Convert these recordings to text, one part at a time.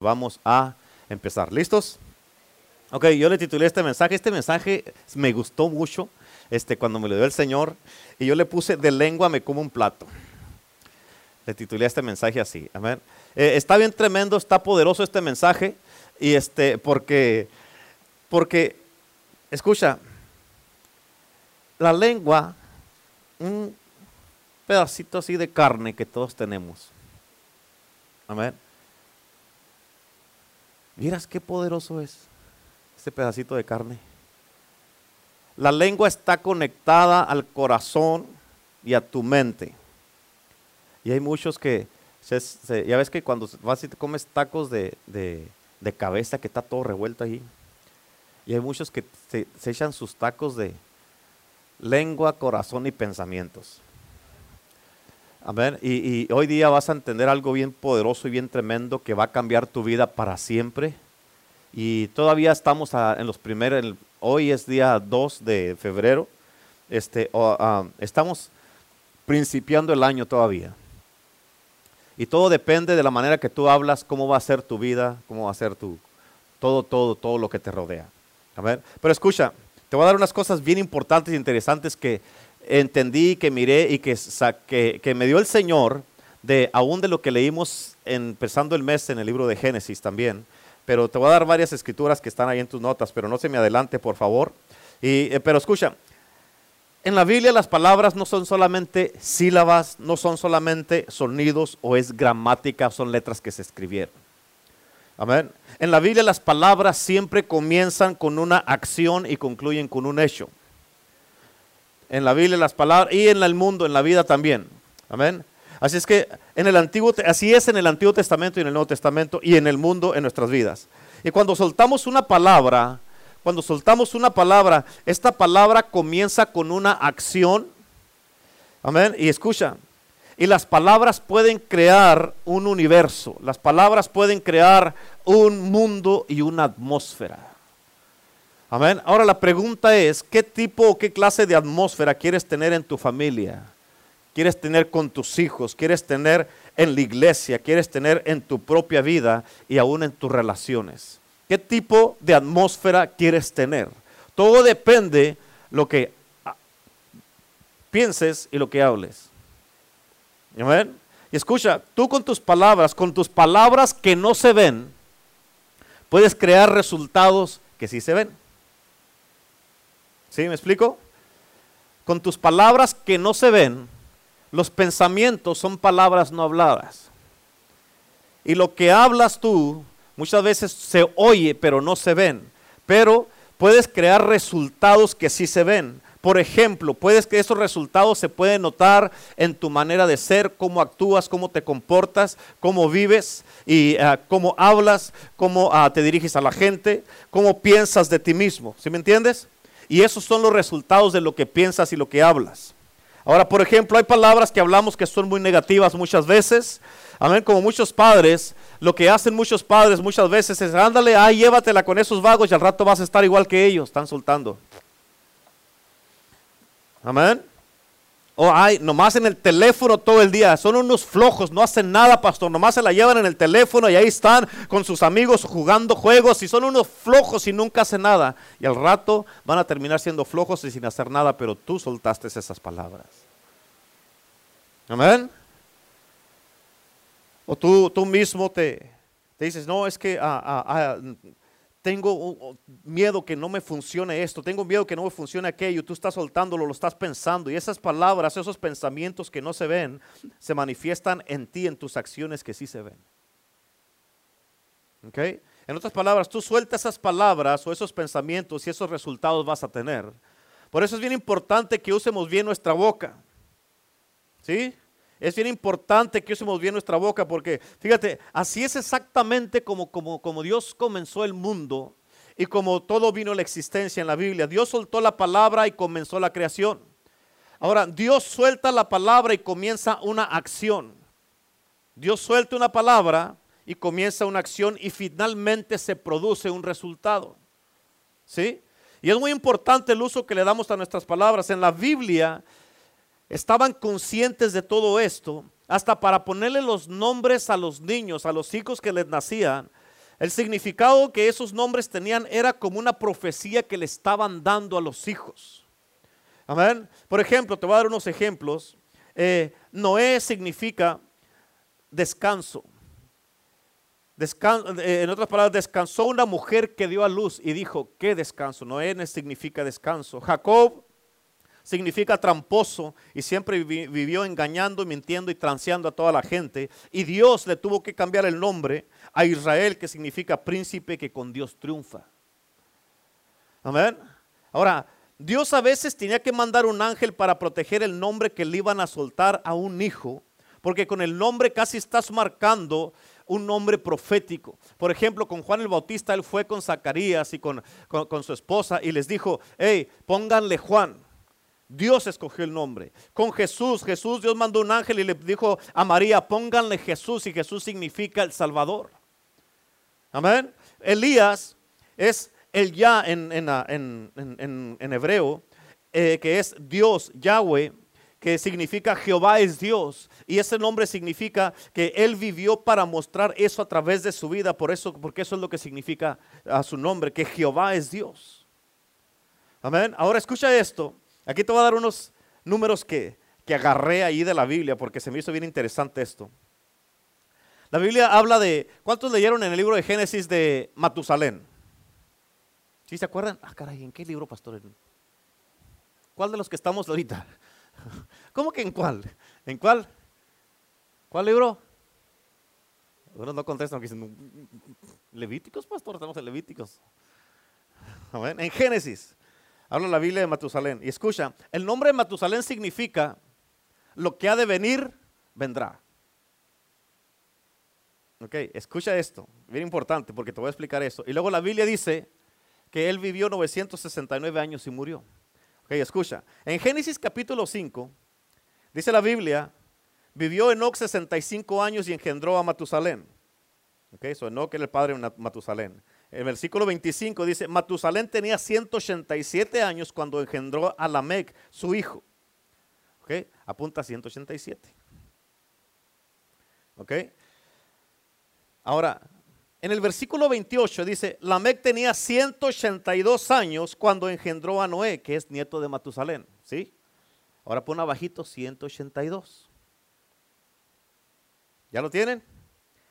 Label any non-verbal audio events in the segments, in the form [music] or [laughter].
Vamos a empezar. ¿Listos? Ok, yo le titulé este mensaje. Este mensaje me gustó mucho este, cuando me lo dio el Señor. Y yo le puse de lengua me como un plato. Le titulé este mensaje así. Amén. Eh, está bien tremendo, está poderoso este mensaje. Y este, porque, porque, escucha, la lengua, un pedacito así de carne que todos tenemos. Amén Miras qué poderoso es este pedacito de carne. La lengua está conectada al corazón y a tu mente. Y hay muchos que, ya ves que cuando vas y te comes tacos de, cabeza que está todo revuelto ahí. Y hay muchos que se, echan sus tacos de lengua, corazón y pensamientos. Amén. Y, y, hoy día vas a entender algo bien poderoso y bien tremendo que va a cambiar tu vida para siempre. Y todavía estamos en los primeros, hoy es día 2 de febrero. Este, ah, estamos principiando el año todavía. Y todo depende de la manera que tú hablas, cómo va a ser tu vida, cómo va a ser tu, todo, todo, todo lo que te rodea. Amén. Pero escucha, te voy a dar unas cosas bien importantes e interesantes que entendí, que miré y que, que, me dio el Señor de aún de lo que leímos empezando el mes en el libro de Génesis también. Pero te voy a dar varias escrituras que están ahí en tus notas, pero no se me adelante, por favor. Y, eh, pero escucha, en la Biblia las palabras no son solamente sílabas, no son solamente sonidos o es gramática, son letras que se escribieron. Amén. En la Biblia las palabras siempre comienzan con una acción y concluyen con un hecho en la Biblia, las palabras, y en el mundo, en la vida también. Amén. Así es que en el Antiguo, así es en el Antiguo Testamento y en el Nuevo Testamento y en el mundo, en nuestras vidas. Y cuando soltamos una palabra, cuando soltamos una palabra, esta palabra comienza con una acción. Amén. Y escucha, y las palabras pueden crear un universo, las palabras pueden crear un mundo y una atmósfera. Amén. Ahora la pregunta es, ¿qué tipo o qué clase de atmósfera quieres tener en tu familia? ¿Quieres tener con tus hijos? ¿Quieres tener en la iglesia? ¿Quieres tener en tu propia vida y aún en tus relaciones? ¿Qué tipo de atmósfera quieres tener? Todo depende lo que pienses y lo que hables. Amén. Y escucha, tú con tus palabras, con tus palabras que no se ven, puedes crear resultados que sí se ven. ¿Sí? ¿Me explico? Con tus palabras que no se ven, los pensamientos son palabras no habladas. Y lo que hablas tú muchas veces se oye, pero no se ven. Pero puedes crear resultados que sí se ven. Por ejemplo, puedes que esos resultados se pueden notar en tu manera de ser, cómo actúas, cómo te comportas, cómo vives y ah, cómo hablas, cómo ah, te diriges a la gente, cómo piensas de ti mismo. ¿Sí me entiendes? Y esos son los resultados de lo que piensas y lo que hablas. Ahora, por ejemplo, hay palabras que hablamos que son muy negativas muchas veces. Amén, como muchos padres, lo que hacen muchos padres muchas veces es, ándale, ay, llévatela con esos vagos y al rato vas a estar igual que ellos, están soltando. Amén. O hay nomás en el teléfono todo el día. Son unos flojos, no hacen nada, pastor. Nomás se la llevan en el teléfono y ahí están con sus amigos jugando juegos y son unos flojos y nunca hacen nada. Y al rato van a terminar siendo flojos y sin hacer nada, pero tú soltaste esas palabras. Amén. O tú, tú mismo te, te dices, no, es que ah, ah, ah, tengo miedo que no me funcione esto, tengo miedo que no me funcione aquello, tú estás soltándolo, lo estás pensando y esas palabras, esos pensamientos que no se ven, se manifiestan en ti, en tus acciones que sí se ven. ¿Ok? En otras palabras, tú sueltas esas palabras o esos pensamientos y esos resultados vas a tener. Por eso es bien importante que usemos bien nuestra boca. ¿Sí? Es bien importante que usemos bien nuestra boca porque, fíjate, así es exactamente como, como, como Dios comenzó el mundo y como todo vino la existencia en la Biblia. Dios soltó la palabra y comenzó la creación. Ahora, Dios suelta la palabra y comienza una acción. Dios suelta una palabra y comienza una acción y finalmente se produce un resultado. ¿Sí? Y es muy importante el uso que le damos a nuestras palabras. En la Biblia estaban conscientes de todo esto, hasta para ponerle los nombres a los niños, a los hijos que les nacían, El significado que esos nombres tenían era como una profecía que le estaban dando a los hijos. Amén. Por ejemplo, te voy a dar unos ejemplos. Eh, Noé significa descanso. Eh, en otras palabras, descansó una mujer que dio a luz y dijo, ¿qué descanso? Noé significa descanso. Jacob significa tramposo y siempre vivió engañando, mintiendo y transeando a toda la gente. Y Dios le tuvo que cambiar el nombre a Israel, que significa príncipe que con Dios triunfa. Amén. Ahora, Dios a veces tenía que mandar un ángel para proteger el nombre que le iban a soltar a un hijo, porque con el nombre casi estás marcando un nombre profético. Por ejemplo, con Juan el Bautista, él fue con Zacarías y con, con su esposa y les dijo, hey, pónganle Juan. Dios escogió el nombre. Con Jesús, Jesús, Dios mandó un ángel y le dijo a María, pónganle Jesús y Jesús significa el Salvador. Amén. Elías es el ya en, en, hebreo, eh, que es Dios, Yahweh, que significa Jehová es Dios. Y ese nombre significa que él vivió para mostrar eso a través de su vida. Por eso, porque eso es lo que significa a su nombre, que Jehová es Dios. Amén. Ahora escucha esto. Aquí te voy a dar unos números que, que agarré ahí de la Biblia porque se me hizo bien interesante esto. La Biblia habla de, ¿cuántos leyeron en el libro de Génesis de Matusalén? ¿Sí se acuerdan? Ah, caray, ¿en qué libro, pastor? ¿Cuál de los que estamos ahorita? ¿Cómo que en cuál? ¿En cuál? ¿Cuál libro? Algunos no contestan, dicen, Levíticos, pastor, estamos en Levíticos. En Génesis. Habla la Biblia de Matusalén. Y escucha, el nombre de Matusalén significa lo que ha de venir, vendrá. Ok, escucha esto, bien importante porque te voy a explicar esto. Y luego la Biblia dice que él vivió 969 años y murió. Ok, escucha. En Génesis capítulo 5, dice la Biblia, vivió Enoch 65 años y engendró a Matusalén. Ok, so Enoch era el padre de Matusalén. El versículo 25 dice, Matusalén tenía 187 años cuando engendró a Lamec, su hijo. ¿Ok? Apunta a 187. ¿Ok? Ahora, en el versículo 28 dice, Lamec tenía 182 años cuando engendró a Noé, que es nieto de Matusalén. ¿Sí? Ahora pone abajito 182. ¿Ya lo tienen?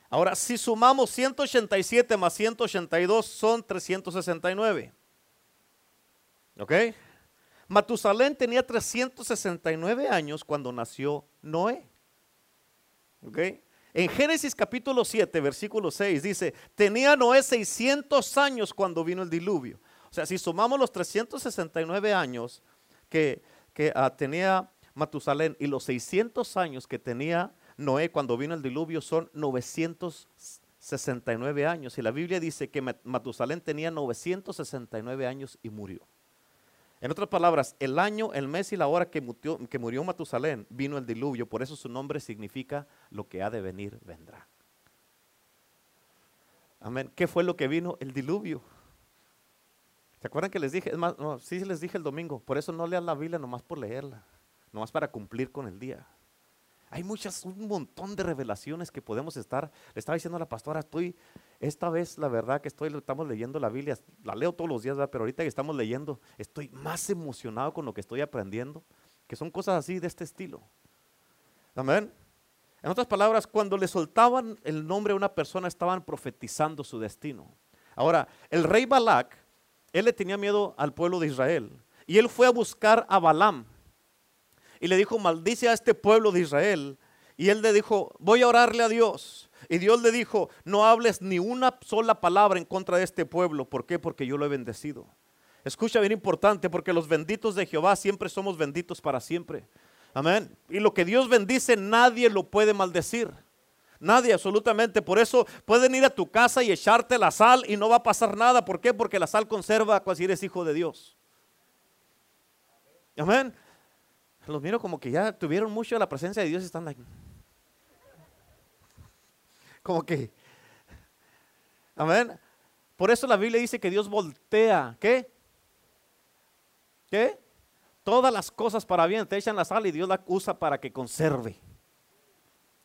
Ahora, si sumamos 187 más 182 son 369. ¿Ok? Matusalén tenía 369 años cuando nació Noé. ¿Ok? En Génesis capítulo 7, versículo 6 dice, tenía Noé 600 años cuando vino el diluvio. O sea, si sumamos los 369 años que, que ah, tenía Matusalén y los 600 años que tenía Noé cuando vino el diluvio son 969 años. Y la Biblia dice que Matusalén tenía 969 años y murió. En otras palabras, el año, el mes y la hora que murió, que Matusalén vino el diluvio. Por eso su nombre significa lo que ha de venir vendrá. Amén. ¿Qué fue lo que vino? El diluvio. ¿Se acuerdan que les dije? Es más, sí les dije el domingo. Por eso no lean la Biblia nomás por leerla. Nomás para cumplir con el día. Hay muchas, un montón de revelaciones que podemos estar. Le estaba diciendo a la pastora, estoy, esta vez la verdad que estoy, estamos leyendo la Biblia, la leo todos los días, pero ahorita que estamos leyendo, estoy más emocionado con lo que estoy aprendiendo, que son cosas así de este estilo. Amén. En otras palabras, cuando le soltaban el nombre a una persona, estaban profetizando su destino. Ahora, el rey Balak, él le tenía miedo al pueblo de Israel. Y él fue a buscar a Balaam, y le dijo, maldice a este pueblo de Israel. Y él le dijo, voy a orarle a Dios. Y Dios le dijo, no hables ni una sola palabra en contra de este pueblo. ¿Por qué? Porque yo lo he bendecido. Escucha bien importante, porque los benditos de Jehová siempre somos benditos para siempre. Amén. Y lo que Dios bendice, nadie lo puede maldecir. Nadie, absolutamente. Por eso pueden ir a tu casa y echarte la sal y no va a pasar nada. ¿Por qué? Porque la sal conserva si eres hijo de Dios. Amén los miro como que ya tuvieron mucho la presencia de Dios y están like. Como que. Amén. Por eso la Biblia dice que Dios voltea. ¿Qué? ¿Qué? Todas las cosas para bien. Te echan la sal y Dios la usa para que conserve.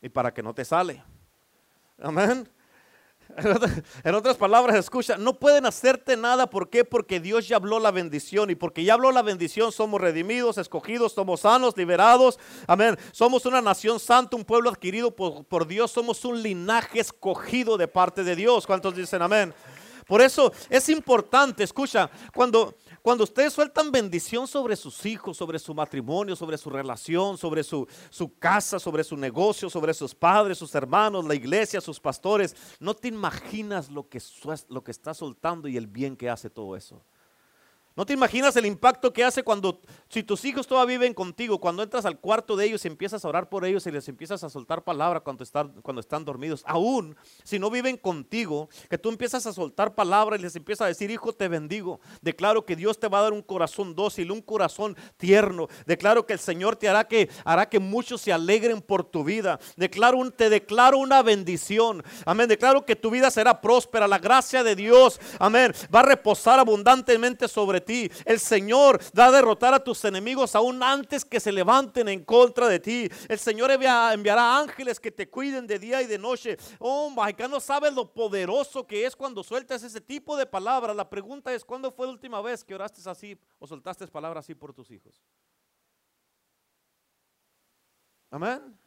Y para que no te sale. Amén. En otras palabras, escucha, no pueden hacerte nada. ¿Por qué? Porque Dios ya habló la bendición. Y porque ya habló la bendición, somos redimidos, escogidos, somos sanos, liberados. Amén. Somos una nación santa, un pueblo adquirido por, por Dios. Somos un linaje escogido de parte de Dios. ¿Cuántos dicen amén? Por eso es importante, escucha, cuando, cuando ustedes sueltan bendición sobre sus hijos, sobre su matrimonio, sobre su relación, sobre su, su, casa, sobre su negocio, sobre sus padres, sus hermanos, la iglesia, sus pastores, no te imaginas lo que, lo que está soltando y el bien que hace todo eso. ¿No te imaginas el impacto que hace cuando, si tus hijos todavía viven contigo, cuando entras al cuarto de ellos y empiezas a orar por ellos y les empiezas a soltar palabra cuando están, cuando están dormidos? Aún si no viven contigo, que tú empiezas a soltar palabra y les empiezas a decir, hijo, te bendigo. Declaro que Dios te va a dar un corazón dócil, un corazón tierno. Declaro que el Señor te hará que, hará que muchos se alegren por tu vida. Declaro te declaro una bendición. Amén. Declaro que tu vida será próspera. La gracia de Dios, amén, va a reposar abundantemente sobre ti. El Señor va a derrotar a tus enemigos aún antes que se levanten en contra de ti. El Señor enviará ángeles que te cuiden de día y de noche. Oh, my no sabes lo poderoso que es cuando sueltas ese tipo de palabras. La pregunta es, ¿cuándo fue la última vez que oraste así o soltaste palabras así por tus hijos? Amén.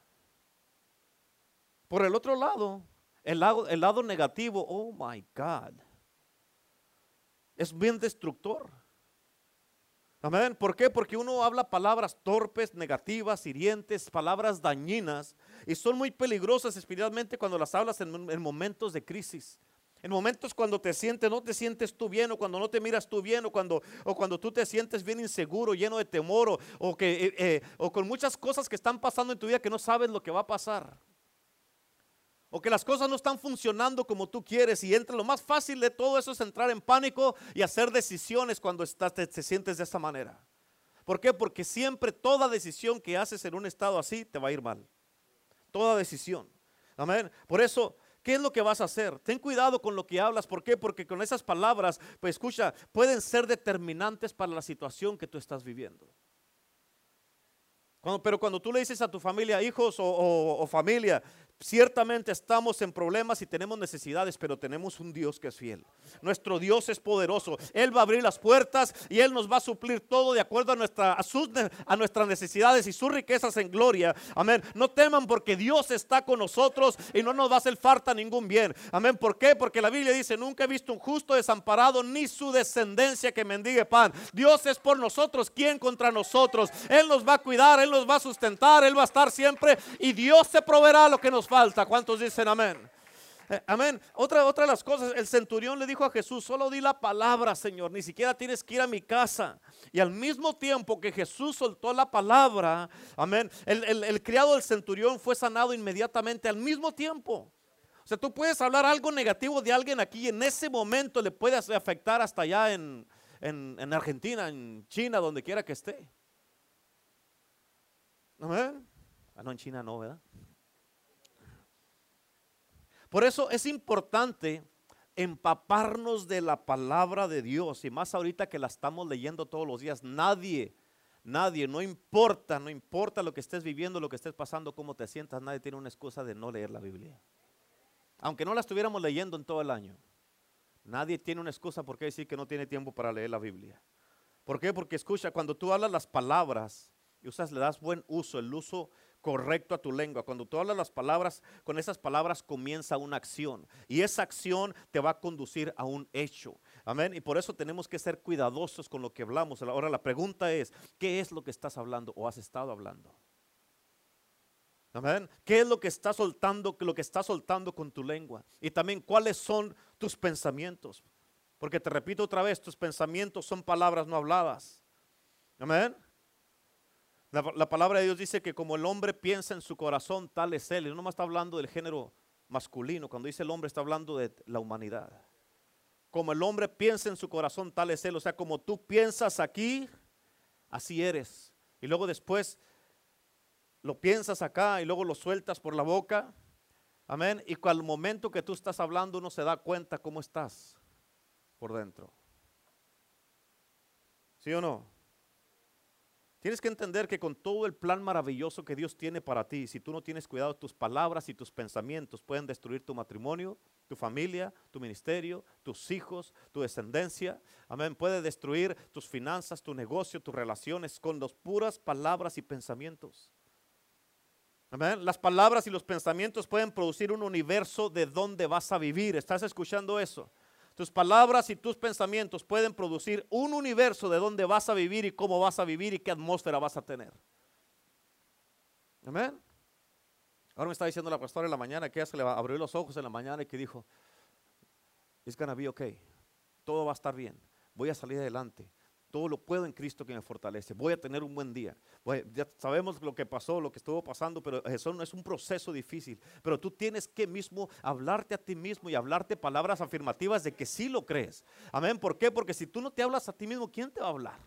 Por el otro lado, el lado negativo, oh my God, es bien destructor. Amén. ¿Por qué? Porque uno habla palabras torpes, negativas, hirientes, palabras dañinas y son muy peligrosas espiritualmente cuando las hablas en, momentos de crisis. En momentos cuando te sientes, no te sientes tú bien, o cuando no te miras tú bien, o cuando, o cuando tú te sientes bien inseguro, lleno de temor, o, que, eh, eh, o con muchas cosas que están pasando en tu vida que no sabes lo que va a pasar o que las cosas no están funcionando como tú quieres y entra lo más fácil de todo eso es entrar en pánico y hacer decisiones cuando estás, te, sientes de esta manera. ¿Por qué? Porque siempre toda decisión que haces en un estado así te va a ir mal. Toda decisión. Amén. Por eso, ¿qué es lo que vas a hacer? Ten cuidado con lo que hablas. ¿Por qué? Porque con esas palabras, pues escucha, pueden ser determinantes para la situación que tú estás viviendo. pero cuando tú le dices a tu familia, hijos o familia, Ciertamente estamos en problemas y tenemos necesidades, pero tenemos un Dios que es fiel. Nuestro Dios es poderoso. Él va a abrir las puertas y Él nos va a suplir todo de acuerdo a, a nuestras necesidades y sus riquezas en gloria. Amén. No teman porque Dios está con nosotros y no nos va a hacer falta ningún bien. Amén. ¿Por qué? Porque la Biblia dice, nunca he visto un justo desamparado ni su descendencia que mendigue pan. Dios es por nosotros. ¿Quién contra nosotros? Él nos va a cuidar, Él nos va a sustentar, Él va a estar siempre y Dios se proveerá lo que nos falta. ¿Cuántos dicen amén? Eh, amén. Otra, otra de las cosas, el centurión le dijo a Jesús, solo di la palabra, Señor, ni siquiera tienes que ir a mi casa. Y al mismo tiempo que Jesús soltó la palabra, amén, el, el criado del centurión fue sanado inmediatamente al mismo tiempo. O sea, tú puedes hablar algo negativo de alguien aquí y en ese momento le puede afectar hasta allá en, en, en Argentina, en China, donde quiera que esté. Amén. Ah, no, en China no, ¿verdad? Por eso es importante empaparnos de la palabra de Dios y más ahorita que la estamos leyendo todos los días. Nadie, nadie, no importa, no importa lo que estés viviendo, lo que estés pasando, cómo te sientas, nadie tiene una excusa de no leer la Biblia. Aunque no la estuviéramos leyendo en todo el año, nadie tiene una excusa por qué decir que no tiene tiempo para leer la Biblia. ¿Por qué? Porque escucha, cuando tú hablas las palabras y usas, le das buen uso, el uso correcto a tu lengua. Cuando tú hablas las palabras, con esas palabras comienza una acción. Y esa acción te va a conducir a un hecho. Amén. Y por eso tenemos que ser cuidadosos con lo que hablamos. Ahora la pregunta es, ¿qué es lo que estás hablando o has estado hablando? Amén. ¿Qué es lo que estás soltando, lo que estás soltando con tu lengua? Y también cuáles son tus pensamientos. Porque te repito otra vez, tus pensamientos son palabras no habladas. Amén. La, palabra de Dios dice que como el hombre piensa en su corazón, tal es él. Y no más está hablando del género masculino. Cuando dice el hombre, está hablando de la humanidad. Como el hombre piensa en su corazón, tal es él. O sea, como tú piensas aquí, así eres. Y luego después lo piensas acá y luego lo sueltas por la boca. Amén. Y al momento que tú estás hablando, uno se da cuenta cómo estás por dentro. ¿Sí o no? Tienes que entender que con todo el plan maravilloso que Dios tiene para ti, si tú no tienes cuidado, tus palabras y tus pensamientos pueden destruir tu matrimonio, tu familia, tu ministerio, tus hijos, tu descendencia. Amén. Puede destruir tus finanzas, tu negocio, tus relaciones con las puras palabras y pensamientos. Amén. Las palabras y los pensamientos pueden producir un universo de donde vas a vivir. ¿Estás escuchando eso? Tus palabras y tus pensamientos pueden producir un universo de donde vas a vivir y cómo vas a vivir y qué atmósfera vas a tener. Amén. Ahora me está diciendo la pastora en la mañana que ella se le abrió los ojos en la mañana y que dijo, it's gonna be okay. Todo va a estar bien. Voy a salir adelante. Todo lo puedo en Cristo que me fortalece. Voy a tener un buen día. ya sabemos lo que pasó, lo que estuvo pasando, pero eso no es un proceso difícil. Pero tú tienes que mismo hablarte a ti mismo y hablarte palabras afirmativas de que sí lo crees. Amén. ¿Por qué? Porque si tú no te hablas a ti mismo, ¿quién te va a hablar?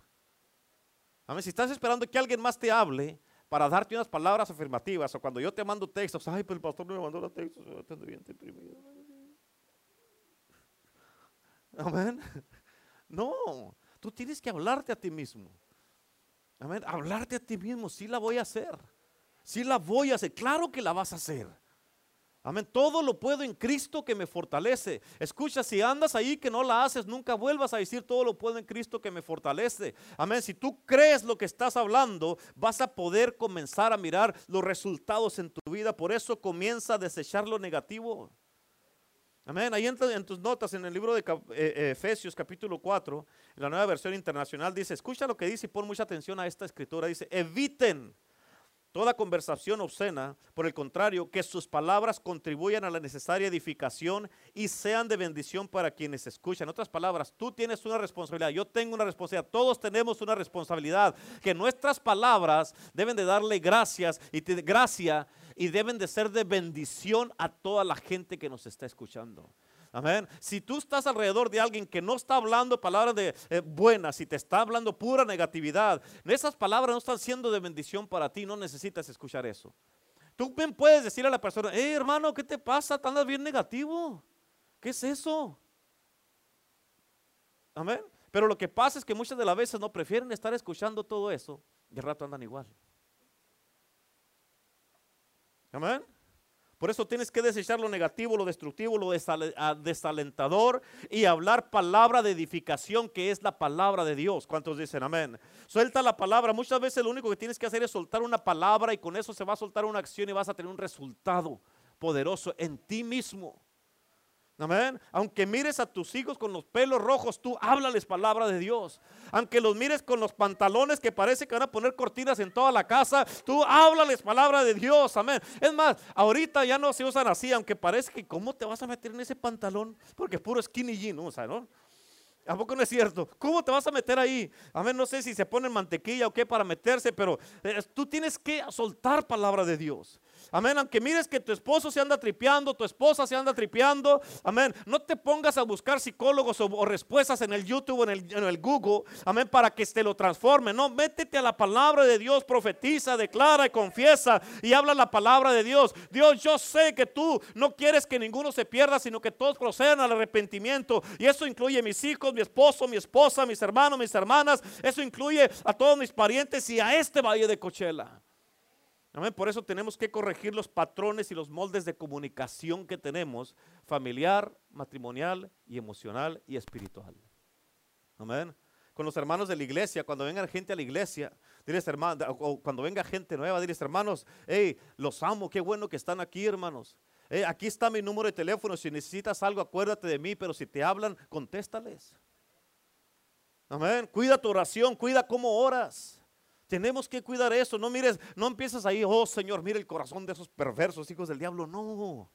Amén. Si estás esperando que alguien más te hable, para darte unas palabras afirmativas. O cuando yo te mando textos, ay, pero el pastor no me mandó los textos, yo bien deprimido. [laughs] Amén. [laughs] No, tú tienes que hablarte a ti mismo. Amén. Hablarte a ti mismo, sí la voy a hacer. Sí la voy a hacer. Claro que la vas a hacer. Amén. Todo lo puedo en Cristo que me fortalece. Escucha, si andas ahí que no la haces, nunca vuelvas a decir todo lo puedo en Cristo que me fortalece. Amén. Si tú crees lo que estás hablando, vas a poder comenzar a mirar los resultados en tu vida. Por eso comienza a desechar lo negativo. Amén. Ahí entra en tus notas en el libro de eh, eh, Efesios capítulo 4, en la nueva versión internacional, dice, escucha lo que dice y pon mucha atención a esta escritura. Dice, eviten toda conversación obscena, por el contrario, que sus palabras contribuyan a la necesaria edificación y sean de bendición para quienes escuchan. En otras palabras, tú tienes una responsabilidad, yo tengo una responsabilidad, todos tenemos una responsabilidad, que nuestras palabras deben de darle gracias y gracia y deben de ser de bendición a toda la gente que nos está escuchando. Amén. Si tú estás alrededor de alguien que no está hablando palabras de, eh, buenas, si te está hablando pura negatividad, esas palabras no están siendo de bendición para ti, no necesitas escuchar eso. Tú bien puedes decir a la persona, hey hermano, ¿qué te pasa? ¿Te andas bien negativo? ¿Qué es eso? Amén. Pero lo que pasa es que muchas de las veces no prefieren estar escuchando todo eso y al rato andan igual. Amén. Por eso tienes que desechar lo negativo, lo destructivo, lo desalentador y hablar palabra de edificación que es la palabra de Dios. ¿Cuántos dicen amén? Suelta la palabra. Muchas veces lo único que tienes que hacer es soltar una palabra y con eso se va a soltar una acción y vas a tener un resultado poderoso en ti mismo. Amén. Aunque mires a tus hijos con los pelos rojos, tú háblales palabra de Dios. Aunque los mires con los pantalones que parece que van a poner cortinas en toda la casa, tú háblales palabra de Dios. Amén. Es más, ahorita ya no se usan así, aunque parece que cómo te vas a meter en ese pantalón, porque es puro skinny jean, ¿no? O ¿no? ¿A poco no es cierto? ¿Cómo te vas a meter ahí? A ver, no sé si se pone mantequilla o qué para meterse, pero eh, tú tienes que soltar palabra de Dios. Amén. Aunque mires que tu esposo se anda tripeando, tu esposa se anda tripeando. Amén. No te pongas a buscar psicólogos o, respuestas en el YouTube o en el, Google. Amén. Para que te lo transforme. No, métete a la palabra de Dios, profetiza, declara y confiesa y habla la palabra de Dios. Dios, yo sé que tú no quieres que ninguno se pierda, sino que todos procedan al arrepentimiento. Y eso incluye mis hijos, mi esposo, mi esposa, mis hermanos, mis hermanas. Eso incluye a todos mis parientes y a este valle de Cochela. Por eso tenemos que corregir los patrones y los moldes de comunicación que tenemos, familiar, matrimonial y emocional y espiritual. Amén. Con los hermanos de la iglesia, cuando venga gente a la iglesia, diles hermanos, o cuando venga gente nueva, diles hermanos, hey, los amo, qué bueno que están aquí, hermanos. aquí está mi número de teléfono, si necesitas algo, acuérdate de mí, pero si te hablan, contéstales. Amén. Cuida tu oración, cuida cómo oras. Tenemos que cuidar eso. No mires, no empiezas ahí, oh Señor, mire el corazón de esos perversos hijos del diablo. No.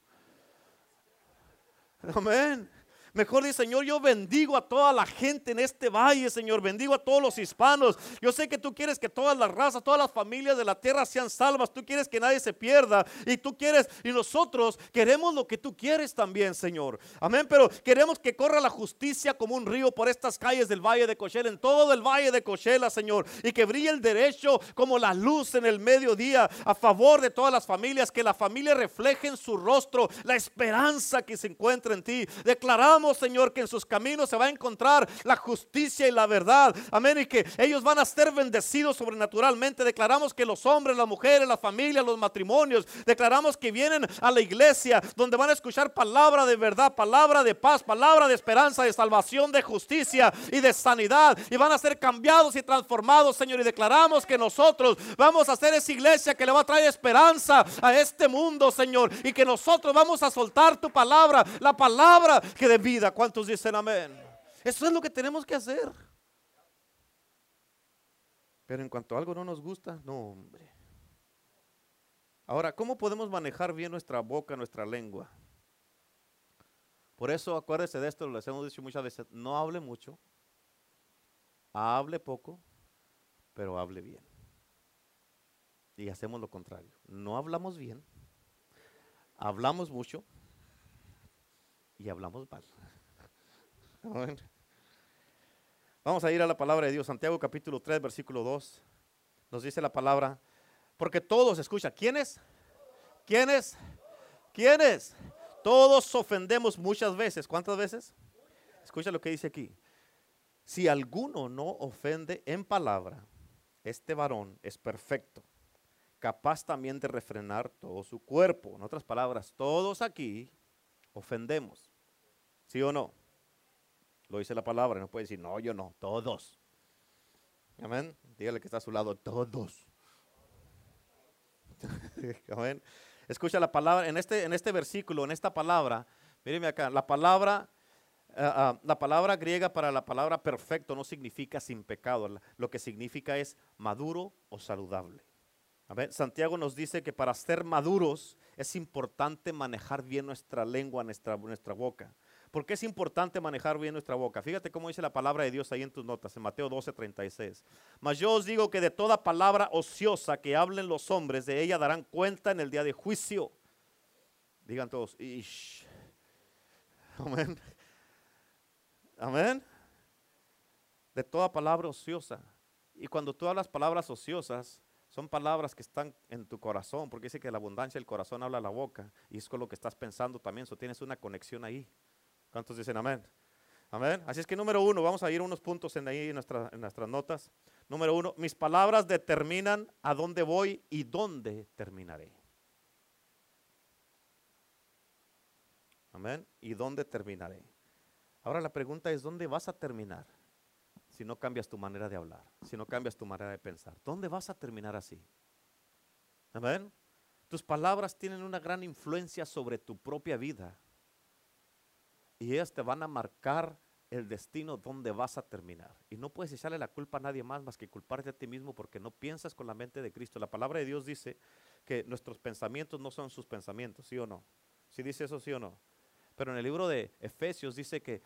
Amén. Mejor dice, Señor, yo bendigo a toda la gente en este valle, Señor. Bendigo a todos los hispanos. Yo sé que tú quieres que todas las razas, todas las familias de la tierra sean salvas. Tú quieres que nadie se pierda. Y tú quieres, y nosotros queremos lo que tú quieres también, Señor. Amén. Pero queremos que corra la justicia como un río por estas calles del valle de Cochela, en todo el valle de Cochela, Señor. Y que brille el derecho como la luz en el mediodía a favor de todas las familias. Que la familia refleje en su rostro la esperanza que se encuentra en ti. Declaramos Señor, que en sus caminos se va a encontrar la justicia y la verdad. Amén. Y que ellos van a ser bendecidos sobrenaturalmente. Declaramos que los hombres, las mujeres, las familias, los matrimonios, declaramos que vienen a la iglesia donde van a escuchar palabra de verdad, palabra de paz, palabra de esperanza, de salvación, de justicia y de sanidad. Y van a ser cambiados y transformados, Señor. Y declaramos que nosotros vamos a ser esa iglesia que le va a traer esperanza a este mundo, Señor. Y que nosotros vamos a soltar tu palabra, la palabra que de ¿Cuántos dicen amén? Eso es lo que tenemos que hacer. Pero en cuanto algo no nos gusta, no, hombre. Ahora, ¿cómo podemos manejar bien nuestra boca, nuestra lengua? Por eso acuérdese de esto, lo hemos dicho muchas veces, no hable mucho, hable poco, pero hable bien. Y hacemos lo contrario. No hablamos bien, hablamos mucho y hablamos mal. [laughs] Vamos a ir a la palabra de Dios. Santiago capítulo 3, versículo 2. Nos dice la palabra, porque todos, escucha, ¿quiénes? ¿Quiénes? ¿Quiénes? Todos ofendemos muchas veces. ¿Cuántas veces? Escucha lo que dice aquí. Si alguno no ofende en palabra, este varón es perfecto, capaz también de refrenar todo su cuerpo. En otras palabras, todos aquí ofendemos. ¿Sí o no? Lo dice la palabra, no puede decir, no, yo no, todos. Amén. Dígale que está a su lado, todos. [laughs] Amén. Escucha la palabra, en este, en este versículo, en esta palabra, míreme acá, la palabra, ah, la palabra griega para la palabra perfecto no significa sin pecado, lo que significa es maduro o saludable. Santiago nos dice que para ser maduros es importante manejar bien nuestra lengua, nuestra, nuestra boca. ¿Por qué es importante manejar bien nuestra boca? Fíjate cómo dice la palabra de Dios ahí en tus notas, en Mateo 12, 36. Mas yo os digo que de toda palabra ociosa que hablen los hombres, de ella darán cuenta en el día de juicio. Digan todos, Ish. Amén. Amén. De toda palabra ociosa. Y cuando tú hablas palabras ociosas, son palabras que están en tu corazón, porque dice que la abundancia del corazón habla la boca, y es con lo que estás pensando también, eso tienes una conexión ahí. ¿Cuántos dicen amén? Amén. Así es que número uno, vamos a ir unos puntos en ahí en, en nuestras notas. Número uno, mis palabras determinan a dónde voy y dónde terminaré. Amén. ¿Y dónde terminaré? Ahora la pregunta es, ¿dónde vas a terminar? si no cambias tu manera de hablar, si no cambias tu manera de pensar? ¿Dónde vas a terminar así? Amén. Tus palabras tienen una gran influencia sobre tu propia vida. Y ellas te van a marcar el destino donde vas a terminar. Y no puedes echarle la culpa a nadie más más que culparte a ti mismo porque no piensas con la mente de Cristo. La palabra de Dios dice que nuestros pensamientos no son sus pensamientos, ¿sí o no? ¿Sí dice eso, sí o no? Pero en el libro de Efesios dice que,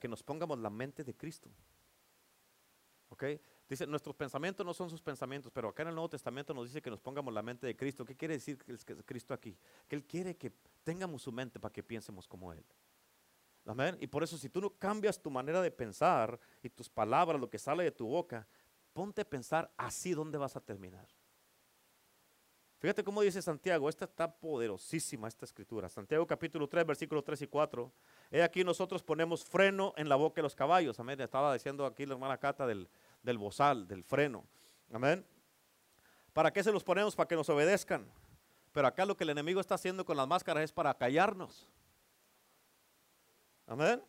que nos pongamos la mente de Cristo. Dice, nuestros pensamientos no son sus pensamientos, pero acá en el Nuevo Testamento nos dice que nos pongamos la mente de Cristo. ¿Qué quiere decir Cristo aquí? Que Él quiere que tengamos su mente para que piensemos como Él. Amén. Y por eso si tú no cambias tu manera de pensar y tus palabras, lo que sale de tu boca, ponte a pensar así dónde vas a terminar. Fíjate cómo dice Santiago, esta está poderosísima esta escritura. Santiago capítulo 3, versículos 3 y 4. He aquí nosotros ponemos freno en la boca de los caballos. Amén. Estaba diciendo aquí la hermana Cata del, del bozal, del freno. Amén. ¿Para qué se los ponemos? Para que nos obedezcan. Pero acá lo que el enemigo está haciendo con las máscaras es para callarnos. Amén.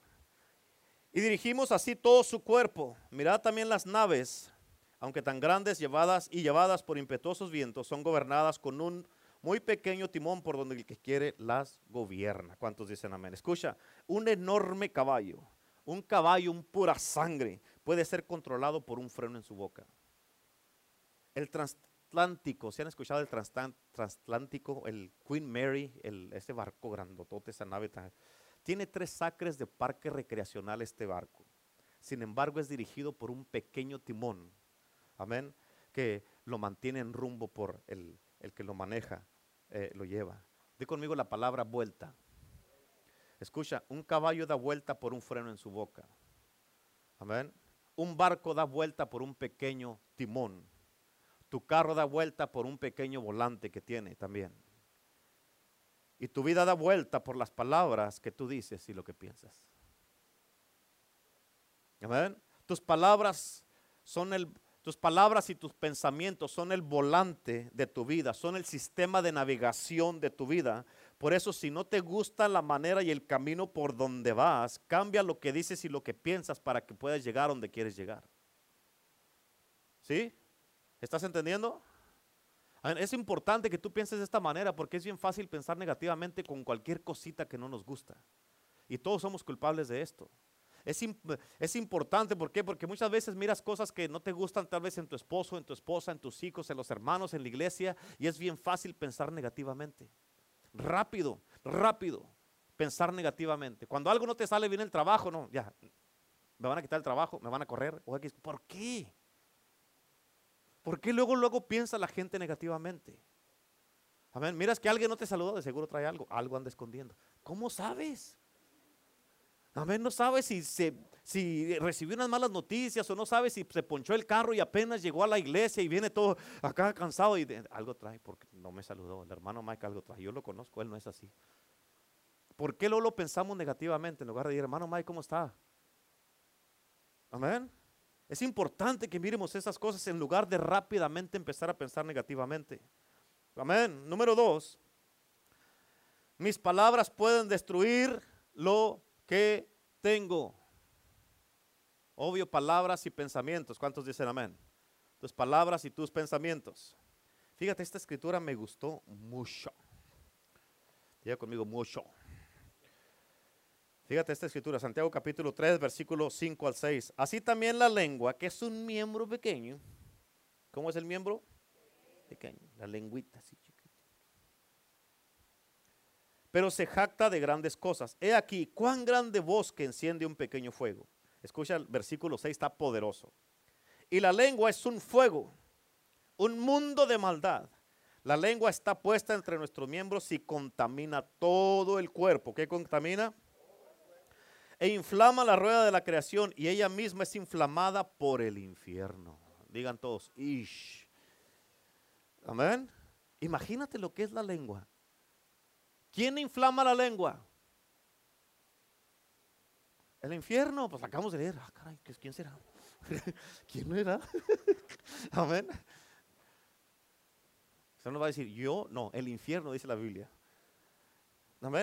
Y dirigimos así todo su cuerpo. Mirad también las naves, aunque tan grandes llevadas y llevadas por impetuosos vientos, son gobernadas con un muy pequeño timón por donde el que quiere las gobierna. ¿Cuántos dicen amén? Escucha, un enorme caballo un caballo, un pura sangre, puede ser controlado por un freno en su boca. El transatlántico, ¿se han escuchado el transatlántico? El Queen Mary, ese barco grandotote, esa nave Tiene tres acres de parque recreacional este barco. Sin embargo, es dirigido por un pequeño timón. Amén. Que lo mantiene en rumbo por el, que lo maneja, eh, lo lleva. Di conmigo la palabra vuelta. Escucha, un caballo da vuelta por un freno en su boca. Amén. Un barco da vuelta por un pequeño timón. Tu carro da vuelta por un pequeño volante que tiene también. Y tu vida da vuelta por las palabras que tú dices y lo que piensas. Amén. Tus palabras son el, tus palabras y tus pensamientos son el volante de tu vida, son el sistema de navegación de tu vida. Por eso si no te gusta la manera y el camino por donde vas, cambia lo que dices y lo que piensas para que puedas llegar donde quieres llegar. ¿Sí? ¿Estás entendiendo? Es importante que tú pienses de esta manera porque es bien fácil pensar negativamente con cualquier cosita que no nos gusta. Y todos somos culpables de esto. Es, es, importante, ¿por qué? Porque muchas veces miras cosas que no te gustan tal vez en tu esposo, en tu esposa, en tus hijos, en los hermanos, en la iglesia, y es bien fácil pensar negativamente. Rápido, rápido, pensar negativamente. Cuando algo no te sale bien el trabajo, no, ya, me van a quitar el trabajo, me van a correr. ¿Por qué? ¿Por qué luego, luego piensa la gente negativamente? Amén. Miras que alguien no te saludó, de seguro trae algo, algo anda escondiendo. ¿Cómo sabes? Amén, no sabes si, si recibió unas malas noticias o no sabes si se ponchó el carro y apenas llegó a la iglesia y viene todo acá cansado y algo trae porque no me saludó. El hermano Mike algo trae. Yo lo conozco, él no es así. ¿Por qué luego lo pensamos negativamente en lugar de decir, hermano Mike, ¿cómo está? Amén. Es importante que miremos esas cosas en lugar de rápidamente empezar a pensar negativamente. Amén. Número dos, mis palabras pueden destruir lo que tengo. Obvio, palabras y pensamientos. ¿Cuántos dicen amén? Tus palabras y tus pensamientos. Fíjate, esta escritura me gustó mucho. Diga conmigo mucho. Fíjate esta escritura, Santiago capítulo 3, versículo 5 al 6. Así también la lengua, que es un miembro pequeño. ¿Cómo es el miembro? Pequeño, la lengüita así chiquita. Pero se jacta de grandes cosas. He aquí, cuán grande bosque enciende un pequeño fuego. Escucha, el versículo 6 está poderoso. Y la lengua es un fuego, un mundo de maldad. La lengua está puesta entre nuestros miembros y contamina todo el cuerpo. ¿Qué contamina? E inflama la rueda de la creación y ella misma es inflamada por el infierno. Digan todos, ish. Amén. Imagínate lo que es la lengua. ¿Quién inflama la lengua? El infierno, pues acabamos de leer. Ah, caray, ¿quién será? [laughs] ¿Quién era? [laughs] Amén. Usted no va a decir yo, no, el infierno dice la Biblia.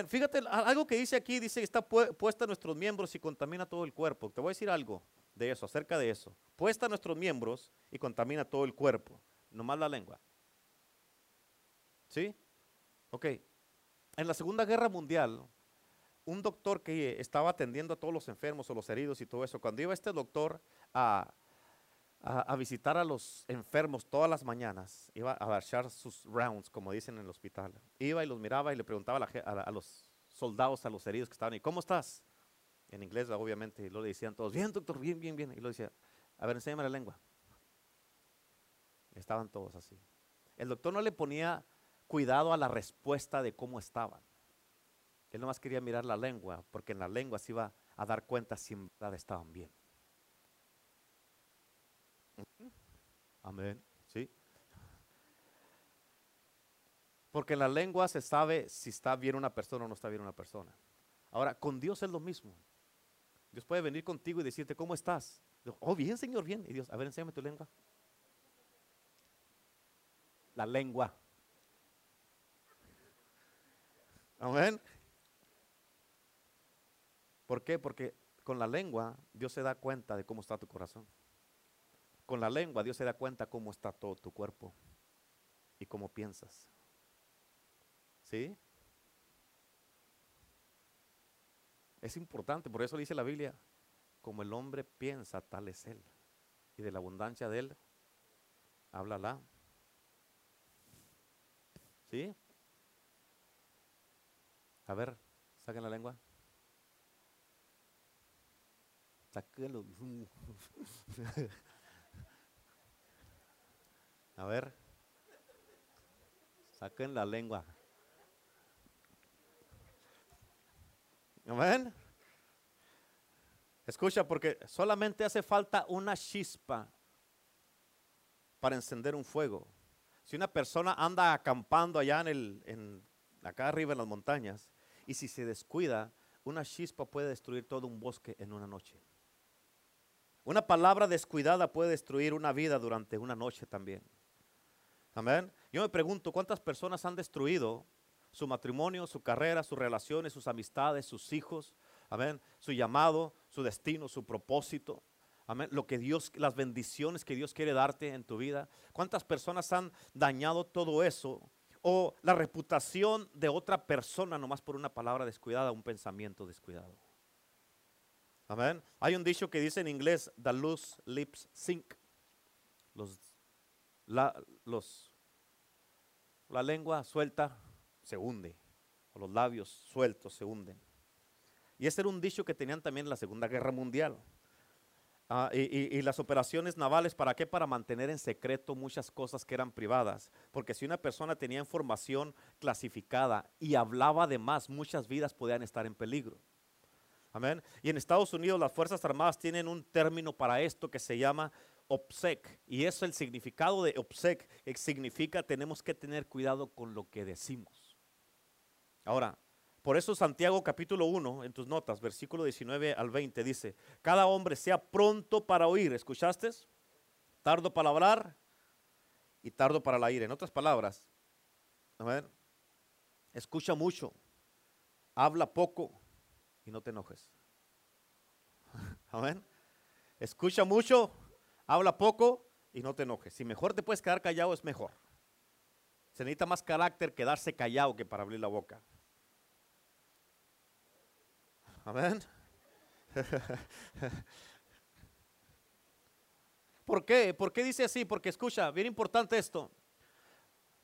Fíjate, algo que dice aquí, dice que está puesta en nuestros miembros y contamina todo el cuerpo. Te voy a decir algo de eso, acerca de eso. Puesta en nuestros miembros y contamina todo el cuerpo, nomás la lengua. ¿Sí? Ok. En la Segunda Guerra Mundial, un doctor que estaba atendiendo a todos los enfermos o los heridos y todo eso, cuando iba este doctor a, a, visitar a los enfermos todas las mañanas, iba a echar sus rounds, como dicen en el hospital. Iba y los miraba y le preguntaba a, los soldados, a los heridos que estaban ahí, ¿cómo estás? En inglés, obviamente, y lo le decían todos, bien, doctor, bien, bien, bien. Y lo decía, a ver, enséñame la lengua. Estaban todos así. El doctor no le ponía cuidado a la respuesta de cómo estaban. Él nomás quería mirar la lengua, porque en la lengua se iba a dar cuenta si en verdad estaban bien. Amén. ¿Sí? Porque en la lengua se sabe si está bien una persona o no está bien una persona. Ahora, con Dios es lo mismo. Dios puede venir contigo y decirte, ¿cómo estás? Oh, bien, Señor, bien. Y Dios, a ver, enséñame tu lengua. La lengua. Amén. ¿Por qué? Porque con la lengua Dios se da cuenta de cómo está tu corazón. Con la lengua Dios se da cuenta cómo está todo tu cuerpo y cómo piensas. ¿Sí? Es importante, por eso dice la Biblia, como el hombre piensa, tal es él. Y de la abundancia de él, háblala. ¿Sí? A ver, saquen la lengua. Sáquenlo. [laughs] [laughs] A ver. Saquen la lengua. Amén. Escucha, porque solamente hace falta una chispa para encender un fuego. Si una persona anda acampando allá en, el, en acá arriba en las montañas, y si se descuida, una chispa puede destruir todo un bosque en una noche. Una palabra descuidada puede destruir una vida durante una noche también. Amén. Yo me pregunto, ¿cuántas personas han destruido su matrimonio, su carrera, sus relaciones, sus amistades, sus hijos? Amén. Su llamado, su destino, su propósito. Amén. Lo que Dios, las bendiciones que Dios quiere darte en tu vida. ¿Cuántas personas han dañado todo eso? O la reputación de otra persona nomás por una palabra descuidada, un pensamiento descuidado. Amén. Hay un dicho que dice en inglés, the loose lips sink. Los, la, los, la lengua suelta se hunde. O los labios sueltos se hunden. Y ese era un dicho que tenían también en la Segunda Guerra Mundial. Ah, y, y, las operaciones navales, ¿para qué? Para mantener en secreto muchas cosas que eran privadas. Porque si una persona tenía información clasificada y hablaba de más, muchas vidas podían estar en peligro. Amén. Y en Estados Unidos las Fuerzas Armadas tienen un término para esto que se llama OPSEC. Y eso, el significado de OPSEC, significa tenemos que tener cuidado con lo que decimos. Ahora, por eso Santiago capítulo 1, en tus notas, versículo 19 al 20, dice, cada hombre sea pronto para oír, ¿escuchaste? Tardo para hablar y tardo para la ira. En otras palabras, escucha mucho, habla poco y no te enojes. [laughs] Amén. Escucha mucho, habla poco y no te enojes. Si mejor te puedes quedar callado, es mejor. Se necesita más carácter quedarse callado que para abrir la boca. Amén. [laughs] ¿Por qué? ¿Por qué dice así? Porque escucha, bien importante esto.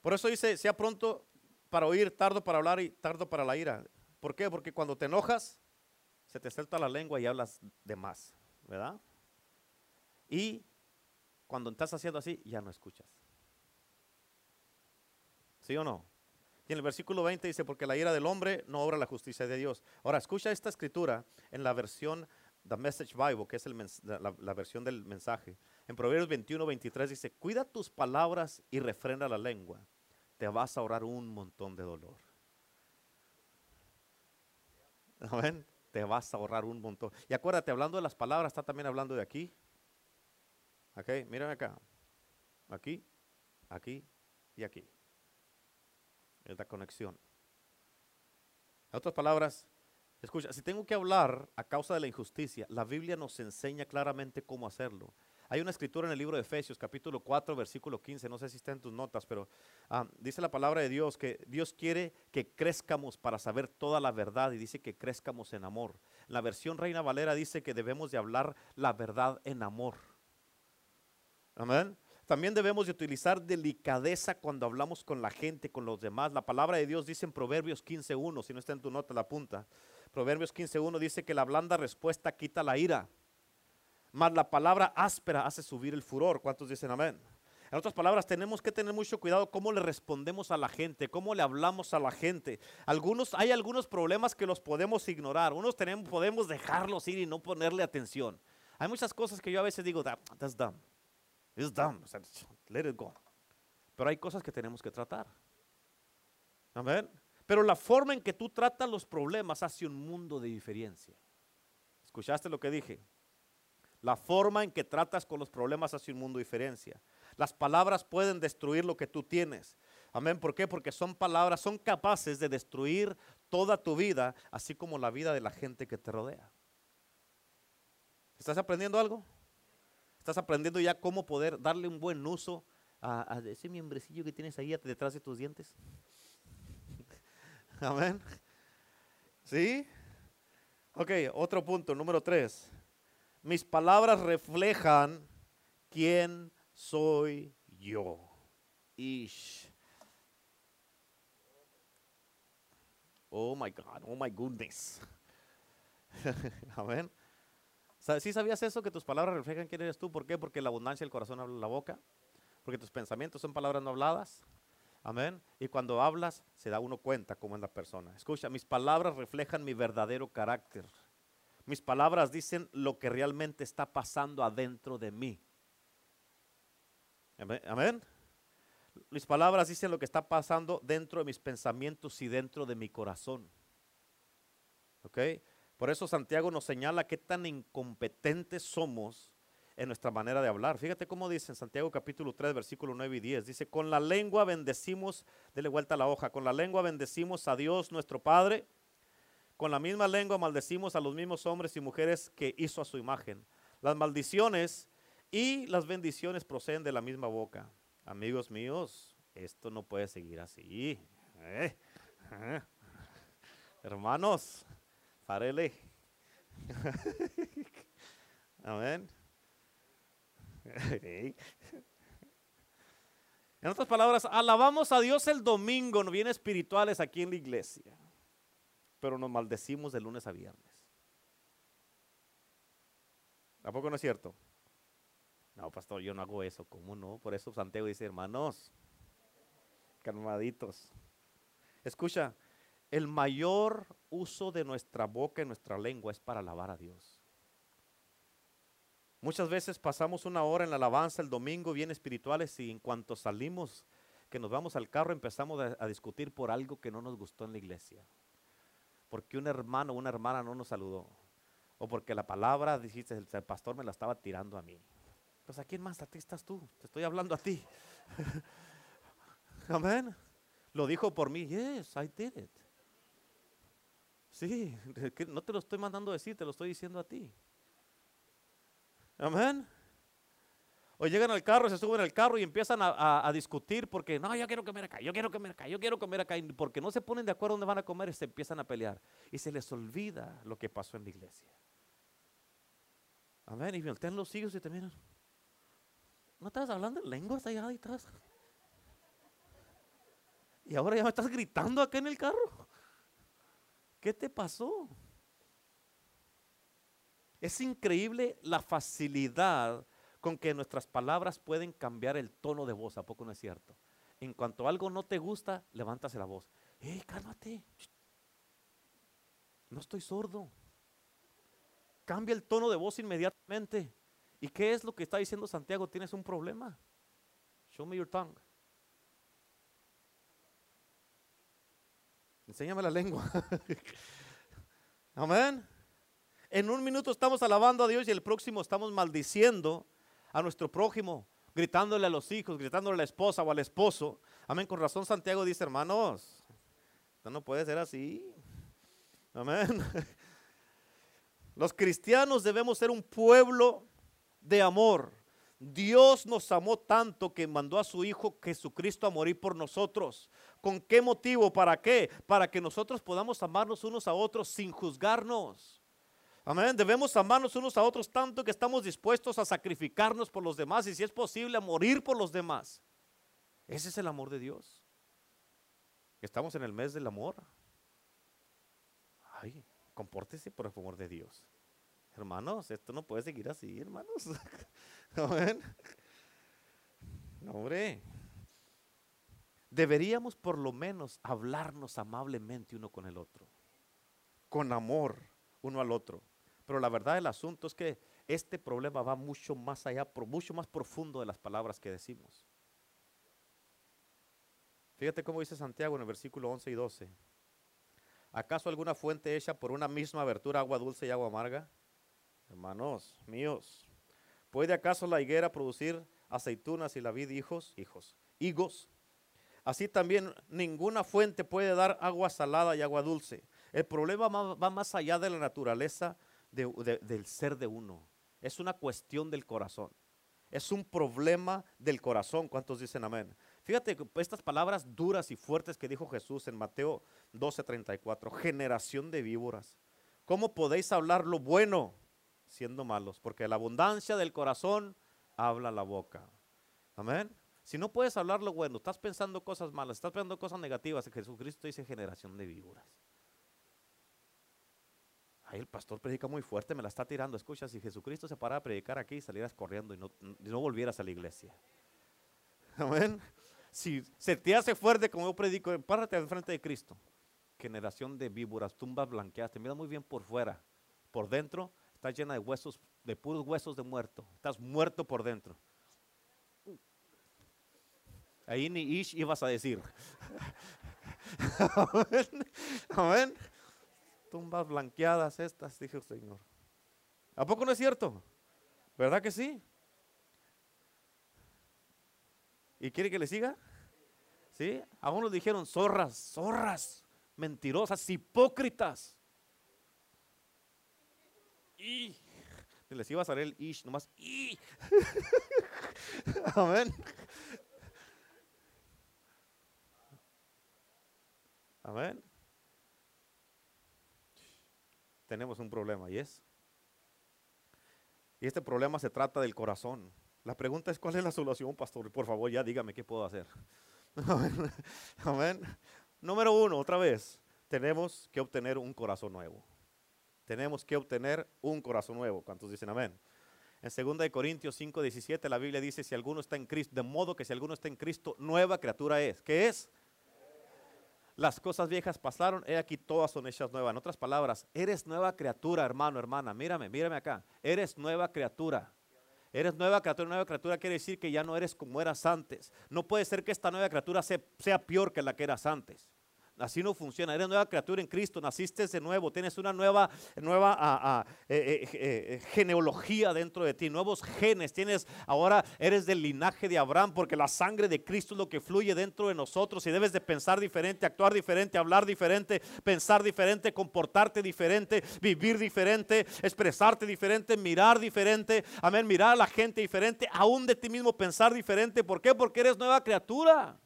Por eso dice, sea pronto para oír, tardo para hablar y tardo para la ira. ¿Por qué? Porque cuando te enojas, se te suelta la lengua y hablas de más, ¿verdad? Y cuando estás haciendo así, ya no escuchas. ¿Sí o no? Y en el versículo 20 dice, porque la ira del hombre no obra la justicia de Dios. Ahora, escucha esta escritura en la versión The Message Bible, que es la, la, versión del mensaje. En Proverbios 21, 23 dice, cuida tus palabras y refrena la lengua. Te vas a ahorrar un montón de dolor. Amén te vas a ahorrar un montón. Y acuérdate, hablando de las palabras, está también hablando de aquí. Ok, miren acá. Aquí, aquí y aquí. Es la conexión. En otras palabras, escucha, si tengo que hablar a causa de la injusticia, la Biblia nos enseña claramente cómo hacerlo. Hay una escritura en el libro de Efesios, capítulo 4, versículo 15, no sé si está en tus notas, pero ah, dice la palabra de Dios que Dios quiere que crezcamos para saber toda la verdad y dice que crezcamos en amor. La versión Reina Valera dice que debemos de hablar la verdad en amor. Amén. También debemos de utilizar delicadeza cuando hablamos con la gente, con los demás. La palabra de Dios dice en Proverbios 15.1, si no está en tu nota, la punta. Proverbios 15.1 dice que la blanda respuesta quita la ira. Mas la palabra áspera hace subir el furor. ¿Cuántos dicen amén? En otras palabras, tenemos que tener mucho cuidado cómo le respondemos a la gente, cómo le hablamos a la gente. Algunos, hay algunos problemas que los podemos ignorar, unos tenemos, podemos dejarlos ir y no ponerle atención. Hay muchas cosas que yo a veces digo, that's dumb, it's dumb, let it go. Pero hay cosas que tenemos que tratar. Amén. Pero la forma en que tú tratas los problemas hace un mundo de diferencia. ¿Escuchaste lo que dije? La forma en que tratas con los problemas hace un mundo de diferencia. Las palabras pueden destruir lo que tú tienes. Amén. ¿Por qué? Porque son palabras, son capaces de destruir toda tu vida, así como la vida de la gente que te rodea. ¿Estás aprendiendo algo? ¿Estás aprendiendo ya cómo poder darle un buen uso a, ese miembrecillo que tienes ahí detrás de tus dientes? [laughs] Amén. ¿Sí? Ok, otro punto, número tres. Mis palabras reflejan quién soy yo. Ish. Oh my God, oh my goodness. [laughs] Amén. ¿Sí sabías eso? Que tus palabras reflejan quién eres tú. ¿Por qué? Porque la abundancia del corazón habla la boca. Porque tus pensamientos son palabras no habladas. Amén. Y cuando hablas, se da uno cuenta cómo es la persona. Escucha, mis palabras reflejan mi verdadero carácter. Mis palabras dicen lo que realmente está pasando adentro de mí. Amén. mis palabras dicen lo que está pasando dentro de mis pensamientos y dentro de mi corazón. ¿Ok? Por eso Santiago nos señala qué tan incompetentes somos en nuestra manera de hablar. Fíjate cómo dice en Santiago capítulo 3, versículo 9 y 10. Dice, con la lengua bendecimos, dele vuelta a la hoja, con la lengua bendecimos a Dios nuestro Padre, con la misma lengua maldecimos a los mismos hombres y mujeres que hizo a su imagen. Las maldiciones y las bendiciones proceden de la misma boca. Amigos míos, esto no puede seguir así. ¿eh? ¿Eh? Hermanos, párele. [laughs] Amén. [laughs] En otras palabras, alabamos a Dios el domingo, no bien espirituales aquí en la iglesia, pero nos maldecimos de lunes a viernes. ¿A poco no es cierto? No, pastor, yo no hago eso. ¿Cómo no? Por eso Santiago dice, hermanos, calmaditos. Escucha, el mayor uso de nuestra boca y nuestra lengua es para alabar a Dios. Muchas veces pasamos una hora en la alabanza el domingo bien espirituales y en cuanto salimos, que nos vamos al carro, empezamos a, discutir por algo que no nos gustó en la iglesia. Porque un hermano o una hermana no nos saludó. O porque la palabra, dijiste, el, pastor me la estaba tirando a mí. Pues a quién más? A ti estás tú. Te estoy hablando a ti. [laughs] Amén. Lo dijo por mí. Yes, I did it. Sí, [laughs] no te lo estoy mandando a decir, te lo estoy diciendo a ti. Amén. O llegan al carro, se suben al carro y empiezan a, discutir porque no, yo quiero comer acá, yo quiero comer acá, yo quiero comer acá. Y porque no se ponen de acuerdo dónde van a comer y se empiezan a pelear. Y se les olvida lo que pasó en la iglesia. Amén. Y voltean los hijos y te miran. ¿No estabas hablando en lenguas allá atrás? Y ahora ya me estás gritando acá en el carro. ¿Qué te pasó? Es increíble la facilidad con que nuestras palabras pueden cambiar el tono de voz, ¿a poco no es cierto? En cuanto algo no te gusta, levántase la voz. ¡Eh, cálmate! No estoy sordo. Cambia el tono de voz inmediatamente. ¿Y qué es lo que está diciendo Santiago? Tienes un problema. Show me your tongue. Enséñame la lengua. [laughs] Amén. En un minuto estamos alabando a Dios y el próximo estamos maldiciendo a nuestro prójimo, gritándole a los hijos, gritándole a la esposa o al esposo. Amén. Con razón Santiago dice, hermanos, esto no puede ser así. Amén. [laughs] Los cristianos debemos ser un pueblo de amor. Dios nos amó tanto que mandó a su Hijo Jesucristo a morir por nosotros. ¿Con qué motivo? ¿Para qué? Para que nosotros podamos amarnos unos a otros sin juzgarnos. Amén. Debemos amarnos unos a otros tanto que estamos dispuestos a sacrificarnos por los demás y si es posible a morir por los demás. Ese es el amor de Dios. Estamos en el mes del amor. Ay, compórtese por el amor de Dios. Hermanos, esto no puede seguir así, hermanos. [laughs] [laughs] Amén. hombre. Deberíamos por lo menos hablarnos amablemente uno con el otro. Con amor uno al otro. Pero la verdad del asunto es que este problema va mucho más allá, mucho más profundo de las palabras que decimos. Fíjate cómo dice Santiago en el versículo 11 y 12. ¿Acaso alguna fuente hecha por una misma abertura agua dulce y agua amarga? Hermanos míos, ¿puede acaso la higuera producir aceitunas y la vid hijos? Hijos. Higos. Así también ninguna fuente puede dar agua salada y agua dulce. El problema va más allá de la naturaleza del ser de uno. Es una cuestión del corazón. Es un problema del corazón. ¿Cuántos dicen amén? Fíjate estas palabras duras y fuertes que dijo Jesús en Mateo 12:34. Generación de víboras. ¿Cómo podéis hablar lo bueno siendo malos? Porque la abundancia del corazón habla la boca. Amén. Si no puedes hablar lo bueno, estás pensando cosas malas, estás pensando cosas negativas, Jesucristo dice generación de víboras. Ahí el pastor predica muy fuerte, me la está tirando. Escucha, si Jesucristo se parara a predicar aquí, salieras corriendo y no, no volvieras a la iglesia. [laughs] Amén. Si se te hace fuerte como yo predico, párate al frente de Cristo. Generación de víboras, tumbas blanqueadas, te miras muy bien por fuera. Por dentro estás llena de huesos, de puros huesos de muerto. Estás muerto por dentro. Ahí ni ish ibas a decir. [laughs] Amén. Tumbas blanqueadas estas, dijo el Señor. ¿A poco no es cierto? ¿Verdad que sí? ¿Y quiere que le siga? ¿Sí? A unos dijeron zorras, zorras, mentirosas, hipócritas. Y les iba a salir el ish, nomás. Y. [laughs] Amén. Amén. Tenemos un problema y es. Y este problema se trata del corazón. La pregunta es, ¿cuál es la solución, pastor? Por favor, ya dígame qué puedo hacer. [laughs] Amén. Número uno, otra vez, tenemos que obtener un corazón nuevo. Tenemos que obtener un corazón nuevo. ¿Cuántos dicen amén? En 2 Corintios 5, 17 la Biblia dice, si alguno está en Cristo, de modo que si alguno está en Cristo, nueva criatura es. ¿Qué es? Las cosas viejas pasaron, he aquí todas son hechas nuevas. En otras palabras, eres nueva criatura, hermano, hermana. Mírame, mírame acá. Eres nueva criatura. Eres nueva criatura. Nueva criatura quiere decir que ya no eres como eras antes. No puede ser que esta nueva criatura sea, sea peor que la que eras antes. Así no funciona. Eres nueva criatura en Cristo, naciste de nuevo, tienes una nueva, nueva eh, eh, eh, genealogía dentro de ti, nuevos genes. Tienes ahora eres del linaje de Abraham, porque la sangre de Cristo es lo que fluye dentro de nosotros. Y debes de pensar diferente, actuar diferente, hablar diferente, pensar diferente, comportarte diferente, vivir diferente, expresarte diferente, mirar diferente. Amén, mirar a la gente diferente, aún de ti mismo pensar diferente. ¿Por qué? Porque eres nueva criatura.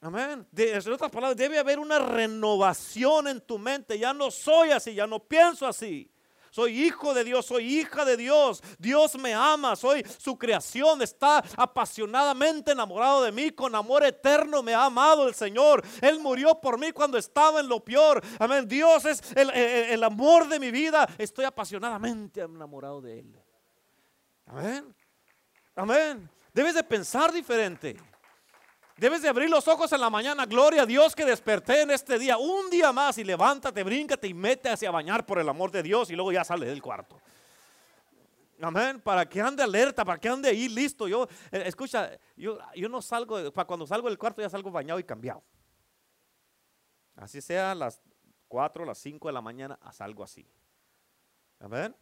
Amén. en otras palabras, debe haber una renovación en tu mente. Ya no soy así, ya no pienso así. Soy hijo de Dios, soy hija de Dios. Dios me ama, soy su creación. Está apasionadamente enamorado de mí. Con amor eterno me ha amado el Señor. Él murió por mí cuando estaba en lo peor. Amén. Dios es el, el amor de mi vida. Estoy apasionadamente enamorado de Él. Amén. Amén. Debes de pensar diferente. Debes de abrir los ojos en la mañana. Gloria a Dios que desperté en este día. Un día más y levántate, bríncate y mete hacia bañar por el amor de Dios y luego ya sale del cuarto. Amén. Para que ande alerta, para que ande ahí listo. Yo, eh, escucha, yo, yo no salgo, para cuando salgo del cuarto ya salgo bañado y cambiado. Así sea las 4, las 5 de la mañana, salgo así. Amén.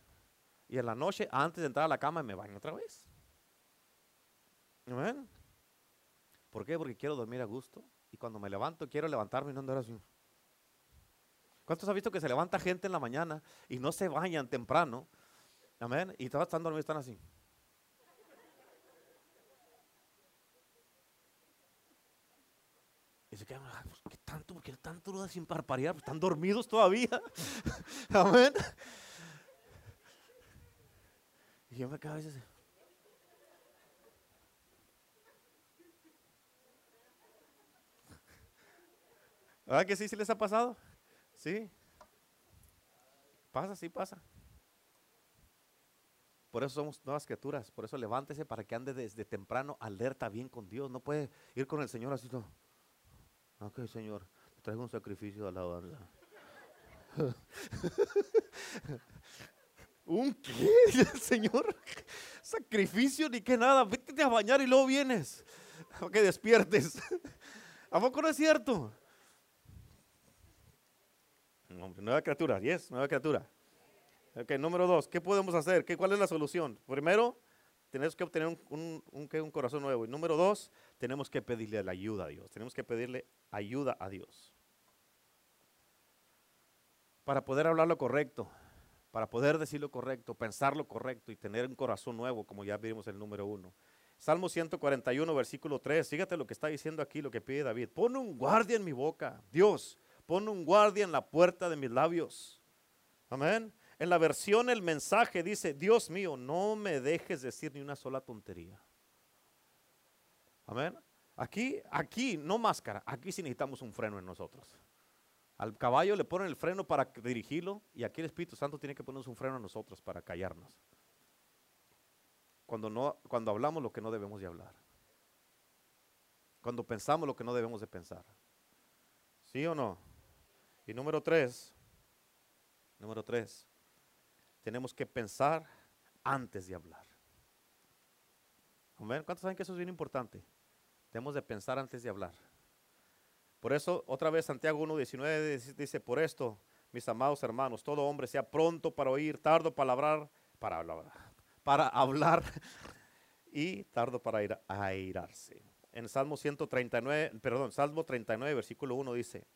Y en la noche, antes de entrar a la cama, me baño otra vez. Amén. ¿Por qué? Porque quiero dormir a gusto. Y cuando me levanto, quiero levantarme y no andar así. ¿Cuántos han visto que se levanta gente en la mañana y no se bañan temprano? Amén. Y todos están dormidos, están así. Y se quedan, pues, ¿qué tanto? ¿Por qué tanto sin parparear? Están dormidos todavía. [laughs] Amén. Y yo me quedo a veces. ¿Verdad que sí, sí les ha pasado? Sí. Pasa, sí pasa. Por eso somos nuevas criaturas. Por eso levántese para que ande desde temprano alerta bien con Dios. No puede ir con el Señor así. No. Ok, Señor, traigo un sacrificio a la hora. ¿Un qué? Señor, sacrificio ni que nada. Vete a bañar y luego vienes. Que despiertes. [laughs] ¿A poco no es cierto? Nueva criatura, yes, nueva criatura. Ok, número dos, ¿qué podemos hacer? ¿Qué, ¿Cuál es la solución? Primero, tenemos que obtener un, un, corazón nuevo. Y número dos, tenemos que pedirle la ayuda a Dios. Tenemos que pedirle ayuda a Dios. Para poder hablar lo correcto, para poder decir lo correcto, pensar lo correcto y tener un corazón nuevo, como ya vimos el número uno. Salmo 141, versículo 3. Fíjate lo que está diciendo aquí, lo que pide David. Pon un guardia en mi boca. Dios, Pon un guardia en la puerta de mis labios. Amén. En la versión el mensaje dice, Dios mío, no me dejes decir ni una sola tontería. Amén. Aquí, aquí, no máscara, aquí sí necesitamos un freno en nosotros. Al caballo le ponen el freno para dirigirlo y aquí el Espíritu Santo tiene que ponernos un freno a nosotros para callarnos. Cuando, no, cuando hablamos lo que no debemos de hablar. Cuando pensamos lo que no debemos de pensar. ¿Sí o no? Y número tres, número tres, tenemos que pensar antes de hablar. ¿Cuántos saben que eso es bien importante? Debemos de pensar antes de hablar. Por eso, otra vez Santiago 1.19 dice, por esto, mis amados hermanos, todo hombre sea pronto para oír, tardo para hablar, para hablar, para hablar [laughs] y tardo para ir, airarse. En Salmo 139, perdón, Salmo 39, versículo 1 dice,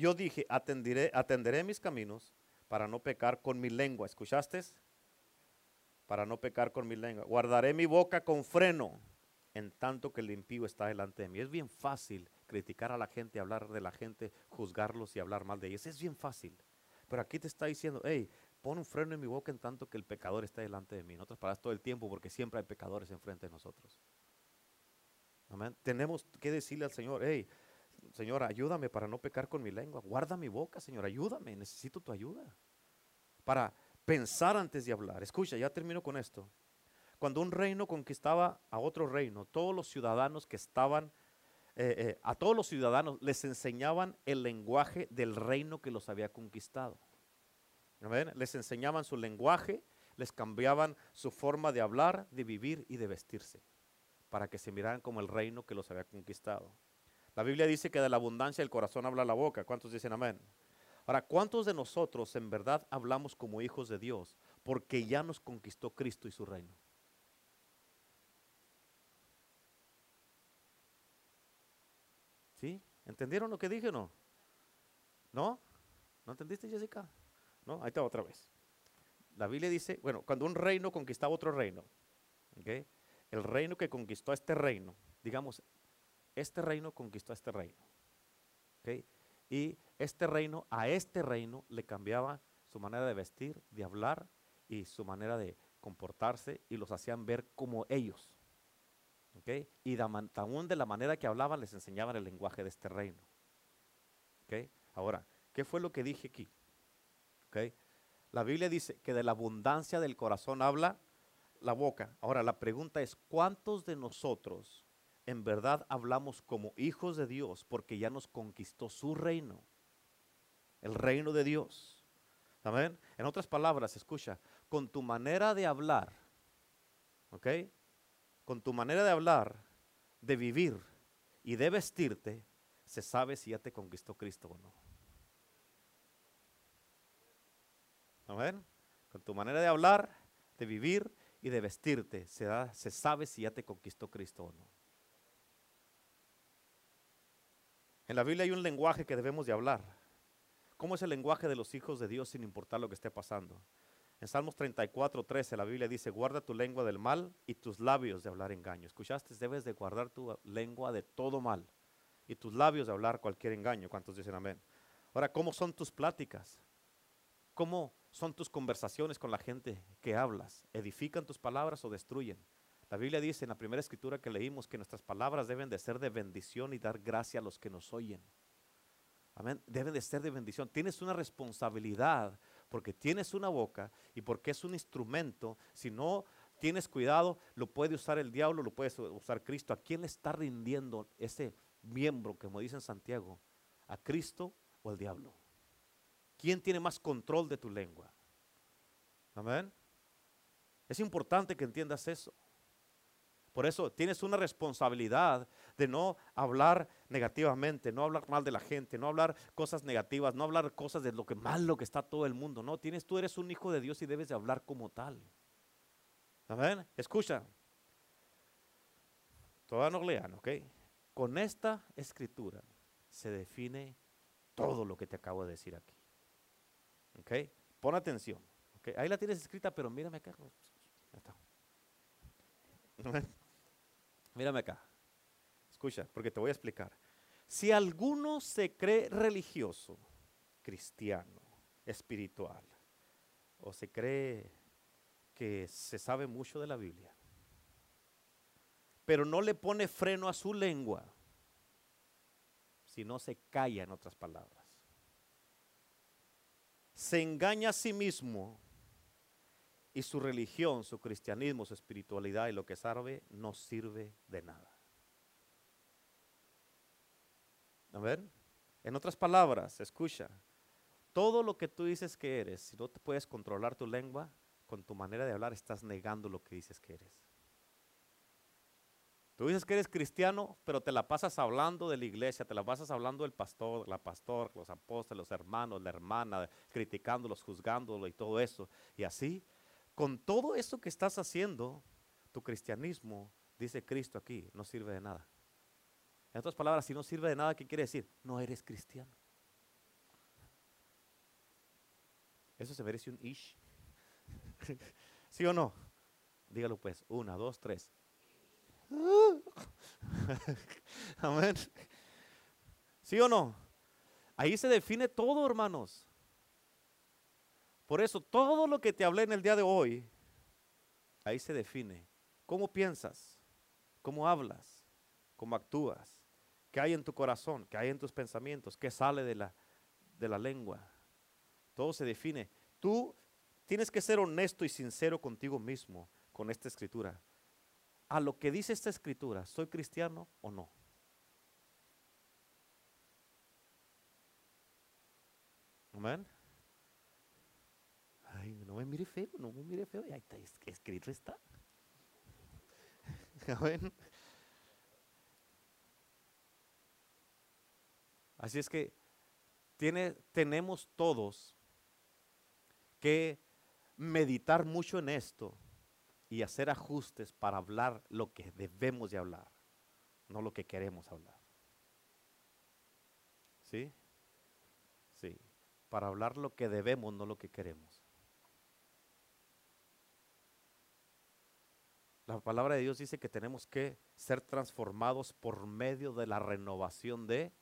yo dije, atenderé, mis caminos para no pecar con mi lengua. ¿Escuchaste? Para no pecar con mi lengua. Guardaré mi boca con freno en tanto que el impío está delante de mí. Es bien fácil criticar a la gente, hablar de la gente, juzgarlos y hablar mal de ellos. Es bien fácil. Pero aquí te está diciendo, hey, pon un freno en mi boca en tanto que el pecador está delante de mí. En otras palabras, todo el tiempo, porque siempre hay pecadores enfrente de nosotros. Amén. Tenemos que decirle al Señor, hey, Señor, ayúdame para no pecar con mi lengua. Guarda mi boca, Señor, ayúdame. Necesito tu ayuda. Para pensar antes de hablar. Escucha, ya termino con esto. Cuando un reino conquistaba a otro reino, todos los ciudadanos que estaban, eh, eh, a todos los ciudadanos les enseñaban el lenguaje del reino que los había conquistado. Les enseñaban su lenguaje, les cambiaban su forma de hablar, de vivir y de vestirse, para que se miraran como el reino que los había conquistado. La Biblia dice que de la abundancia del corazón habla la boca. ¿Cuántos dicen amén? Ahora, ¿cuántos de nosotros en verdad hablamos como hijos de Dios porque ya nos conquistó Cristo y su reino? ¿Sí? ¿Entendieron lo que dije o no? ¿No? ¿No entendiste, Jessica? No, ahí está otra vez. La Biblia dice, bueno, cuando un reino conquistaba otro reino, el reino que conquistó este reino, digamos, este reino conquistó a este reino. Y este reino, a este reino le cambiaba su manera de vestir, de hablar y su manera de comportarse y los hacían ver como ellos. Y aún de la manera que hablaban les enseñaban el lenguaje de este reino. Ahora, ¿qué fue lo que dije aquí? La Biblia dice que de la abundancia del corazón habla la boca. Ahora, la pregunta es, ¿cuántos de nosotros en verdad hablamos como hijos de Dios porque ya nos conquistó su reino? El reino de Dios. ¿Amén? En otras palabras, escucha, con tu manera de hablar, ¿ok? con tu manera de hablar, de vivir y de vestirte, se sabe si ya te conquistó Cristo o no. Amén. Con tu manera de hablar, de vivir y de vestirte, se, se sabe si ya te conquistó Cristo o no. En la Biblia hay un lenguaje que debemos de hablar. ¿Cómo es el lenguaje de los hijos de Dios sin importar lo que esté pasando? En Salmos 34, 13 la Biblia dice, guarda tu lengua del mal y tus labios de hablar engaño. ¿Escuchaste? Debes de guardar tu lengua de todo mal y tus labios de hablar cualquier engaño. ¿Cuántos dicen amén? Ahora, ¿cómo son tus pláticas? ¿Cómo son tus conversaciones con la gente que hablas? ¿Edifican tus palabras o destruyen? La Biblia dice en la primera escritura que leímos que nuestras palabras deben de ser de bendición y dar gracia a los que nos oyen. Amén. Deben de ser de bendición. Tienes una responsabilidad porque tienes una boca y porque es un instrumento. Si no tienes cuidado, lo puede usar el diablo, lo puede usar Cristo. ¿A quién le está rindiendo ese miembro, como dice en Santiago? ¿A Cristo o al diablo? ¿Quién tiene más control de tu lengua? Amén. Es importante que entiendas eso. Por eso tienes una responsabilidad de no hablar negativamente, no hablar mal de la gente, no hablar cosas negativas, no hablar cosas de lo que malo que está todo el mundo. No, tienes, tú eres un hijo de Dios y debes de hablar como tal. Amén. Escucha. Todavía no lean, ¿ok? Con esta escritura se define todo lo que te acabo de decir aquí. ¿Ok? Pon atención. ¿ok? Ahí la tienes escrita, pero mírame acá. Ya está. [laughs] Mírame acá. Escucha, porque te voy a explicar. Si alguno se cree religioso, cristiano, espiritual, o se cree que se sabe mucho de la Biblia, pero no le pone freno a su lengua, si no se calla en otras palabras, se engaña a sí mismo y su religión, su cristianismo, su espiritualidad y lo que sabe no sirve de nada. A ver, en otras palabras, escucha, todo lo que tú dices que eres, si no te puedes controlar tu lengua, con tu manera de hablar estás negando lo que dices que eres. Tú dices que eres cristiano, pero te la pasas hablando de la iglesia, te la pasas hablando del pastor, la pastor, los apóstoles, los hermanos, la hermana, criticándolos, juzgándolo y todo eso. Y así, con todo eso que estás haciendo, tu cristianismo, dice Cristo aquí, no sirve de nada. En otras palabras, si no sirve de nada, ¿qué quiere decir? No eres cristiano. Eso se merece un ish. [laughs] ¿Sí o no? Dígalo pues. Una, dos, tres. [laughs] Amén. ¿Sí o no? Ahí se define todo, hermanos. Por eso, todo lo que te hablé en el día de hoy, ahí se define. ¿Cómo piensas? ¿Cómo hablas? ¿Cómo actúas? ¿Qué hay en tu corazón? ¿Qué hay en tus pensamientos? ¿Qué sale de la, de la lengua? Todo se define. Tú tienes que ser honesto y sincero contigo mismo con esta escritura a lo que dice esta escritura, ¿soy cristiano o no? Amén. No me mire feo, no me mire feo. Ahí está, escrito está. [laughs] Así es que tiene, tenemos todos que meditar mucho en esto y hacer ajustes para hablar lo que debemos de hablar, no lo que queremos hablar. ¿Sí? Sí, para hablar lo que debemos, no lo que queremos. La palabra de Dios dice que tenemos que ser transformados por medio de la renovación de...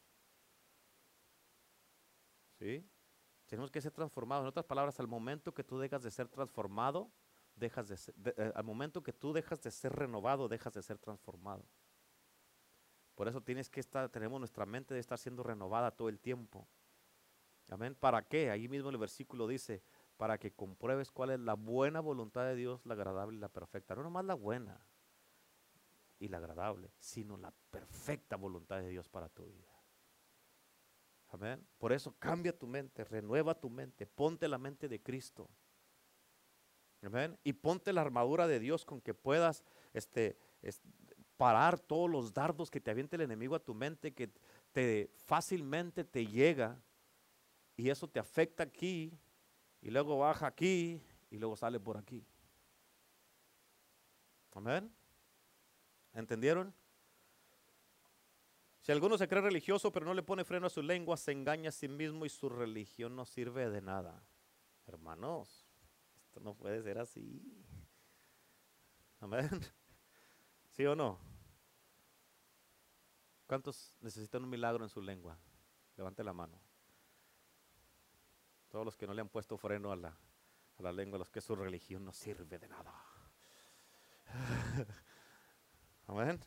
¿Sí? Tenemos que ser transformados. En otras palabras, al momento que tú dejas de ser transformado, dejas de ser, eh, al momento que tú dejas de ser renovado, dejas de ser transformado. Por eso tienes que estar, tenemos nuestra mente de estar siendo renovada todo el tiempo. Amén. ¿Para qué? Ahí mismo el versículo dice, para que compruebes cuál es la buena voluntad de Dios, la agradable y la perfecta. No nomás la buena y la agradable, sino la perfecta voluntad de Dios para tu vida. Amén. Por eso cambia tu mente, renueva tu mente, ponte la mente de Cristo. Y ponte la armadura de Dios con que puedas este, parar todos los dardos que te aviente el enemigo a tu mente, que te fácilmente te llega y eso te afecta aquí y luego baja aquí y luego sale por aquí. Amén. ¿Entendieron? Si alguno se cree religioso pero no le pone freno a su lengua, se engaña a sí mismo y su religión no sirve de nada. Hermanos, no puede ser así. Amén. ¿Sí o no? ¿Cuántos necesitan un milagro en su lengua? Levante la mano. Todos los que no le han puesto freno a la, a la lengua, los que su religión no sirve de nada. [laughs] Amén.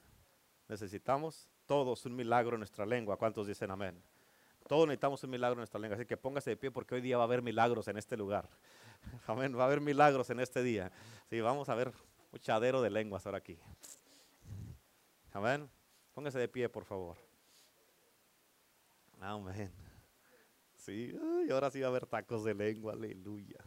Necesitamos todos un milagro en nuestra lengua. ¿Cuántos dicen amén? Todos necesitamos un milagro en nuestra lengua. Así que póngase de pie porque hoy día va a haber milagros en este lugar. [laughs] Amén. Va a haber milagros en este día. Sí, vamos a ver un chadero de lenguas ahora aquí. Amén. Póngase de pie, por favor. Amén. Sí, y ahora sí va a haber tacos de lengua. Aleluya.